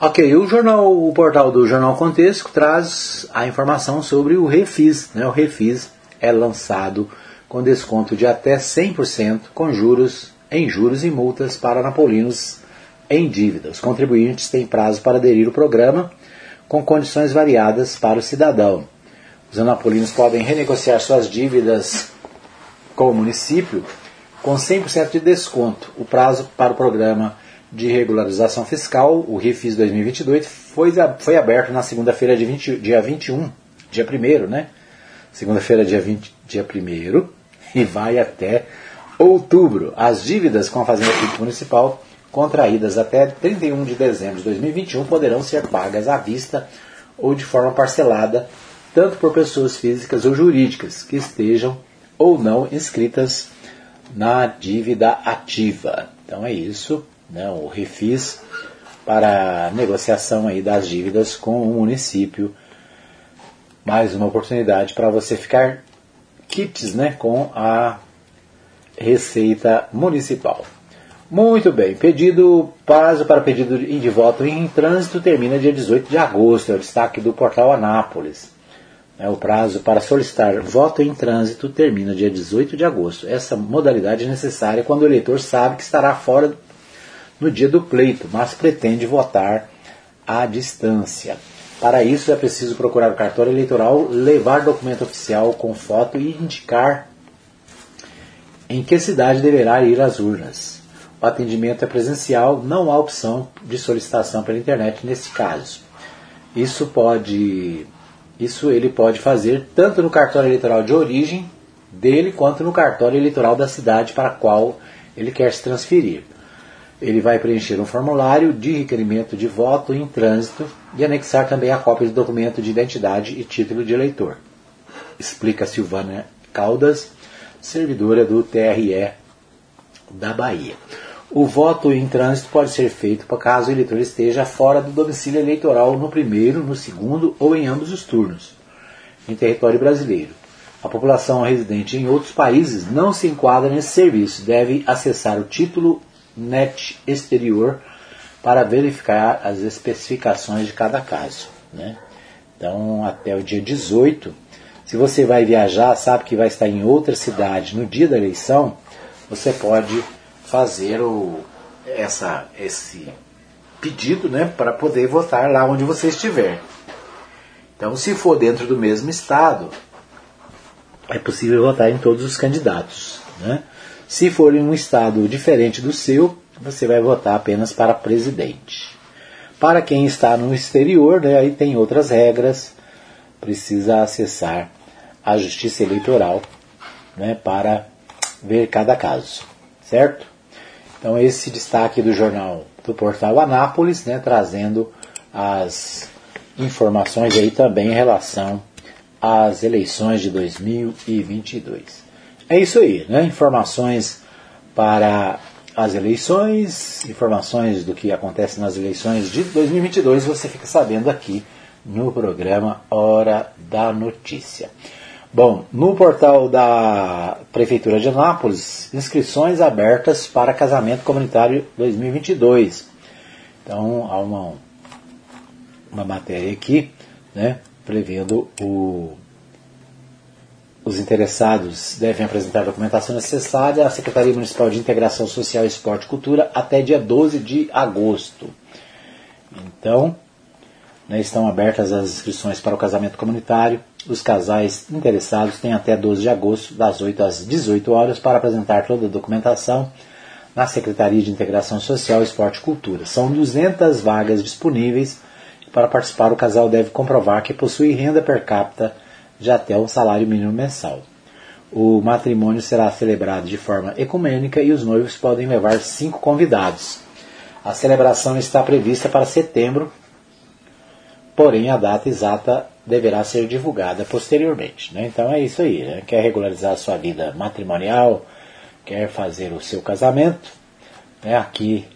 Ok, o jornal, o portal do Jornal Contexto traz a informação sobre o Refis. Né? O Refis é lançado com desconto de até 100% com juros em juros e multas para napolinos em dívida. Os contribuintes têm prazo para aderir ao programa com condições variadas para o cidadão. Os anapolinos podem renegociar suas dívidas com o município com 100% de desconto. O prazo para o programa de regularização fiscal, o RIFIS 2022, foi, foi aberto na segunda-feira, dia 21, dia 1 né? Segunda-feira, dia, 20, dia 1 e vai até outubro. As dívidas com a Fazenda Pública Municipal contraídas até 31 de dezembro de 2021 poderão ser pagas à vista ou de forma parcelada, tanto por pessoas físicas ou jurídicas que estejam ou não inscritas na dívida ativa. Então é isso, né, o refis para negociação aí das dívidas com o município. Mais uma oportunidade para você ficar kits né, com a Receita Municipal. Muito bem, pedido, prazo para pedido de voto em trânsito termina dia 18 de agosto, é o destaque do portal Anápolis. É, o prazo para solicitar voto em trânsito termina dia 18 de agosto. Essa modalidade é necessária quando o eleitor sabe que estará fora no dia do pleito, mas pretende votar à distância. Para isso é preciso procurar o cartório eleitoral, levar documento oficial com foto e indicar em que cidade deverá ir às urnas. O atendimento é presencial, não há opção de solicitação pela internet nesse caso. Isso pode isso ele pode fazer tanto no cartório eleitoral de origem dele quanto no cartório eleitoral da cidade para a qual ele quer se transferir. Ele vai preencher um formulário de requerimento de voto em trânsito e anexar também a cópia do documento de identidade e título de eleitor. Explica Silvana Caldas, servidora do TRE da Bahia. O voto em trânsito pode ser feito caso o eleitor esteja fora do domicílio eleitoral no primeiro, no segundo ou em ambos os turnos, em território brasileiro. A população residente em outros países não se enquadra nesse serviço, deve acessar o título NET exterior para verificar as especificações de cada caso. Né? Então, até o dia 18, se você vai viajar, sabe que vai estar em outra cidade no dia da eleição, você pode fazer o, essa, esse pedido né, para poder votar lá onde você estiver. Então, se for dentro do mesmo estado, é possível votar em todos os candidatos. Né? Se for em um estado diferente do seu, você vai votar apenas para presidente. Para quem está no exterior, né, aí tem outras regras, precisa acessar a Justiça Eleitoral né, para ver cada caso, certo? Então esse destaque do jornal do portal Anápolis, né, trazendo as informações aí também em relação às eleições de 2022. É isso aí, né? Informações para as eleições, informações do que acontece nas eleições de 2022, você fica sabendo aqui no programa Hora da Notícia. Bom, no portal da Prefeitura de Anápolis, inscrições abertas para casamento comunitário 2022. Então, há uma, uma matéria aqui, né, prevendo o, os interessados devem apresentar a documentação necessária à Secretaria Municipal de Integração Social, Esporte e Cultura até dia 12 de agosto. Então, né, estão abertas as inscrições para o casamento comunitário os casais interessados têm até 12 de agosto, das 8 às 18 horas, para apresentar toda a documentação na Secretaria de Integração Social, Esporte e Cultura. São 200 vagas disponíveis. Para participar, o casal deve comprovar que possui renda per capita de até um salário mínimo mensal. O matrimônio será celebrado de forma ecumênica e os noivos podem levar cinco convidados. A celebração está prevista para setembro, porém a data exata deverá ser divulgada posteriormente. Né? Então é isso aí. Né? Quer regularizar a sua vida matrimonial, quer fazer o seu casamento, né? aqui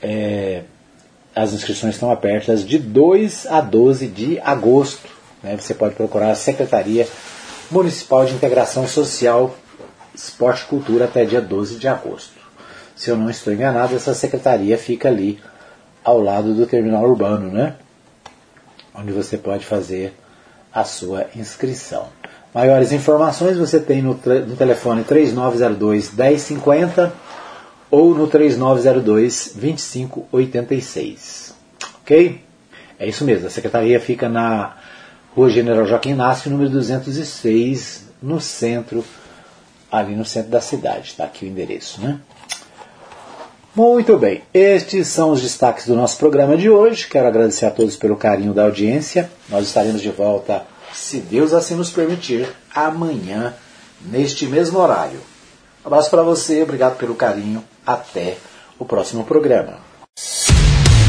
é, as inscrições estão abertas de 2 a 12 de agosto. Né? Você pode procurar a Secretaria Municipal de Integração Social, Esporte e Cultura até dia 12 de agosto. Se eu não estou enganado, essa secretaria fica ali ao lado do terminal urbano, né? onde você pode fazer a sua inscrição. Maiores informações você tem no, no telefone 3902 1050 ou no 3902 2586. Ok? É isso mesmo, a secretaria fica na Rua General Joaquim Inácio, número 206, no centro, ali no centro da cidade. Está aqui o endereço, né? Muito bem, estes são os destaques do nosso programa de hoje. Quero agradecer a todos pelo carinho da audiência. Nós estaremos de volta, se Deus assim nos permitir, amanhã, neste mesmo horário. Um abraço para você, obrigado pelo carinho. Até o próximo programa.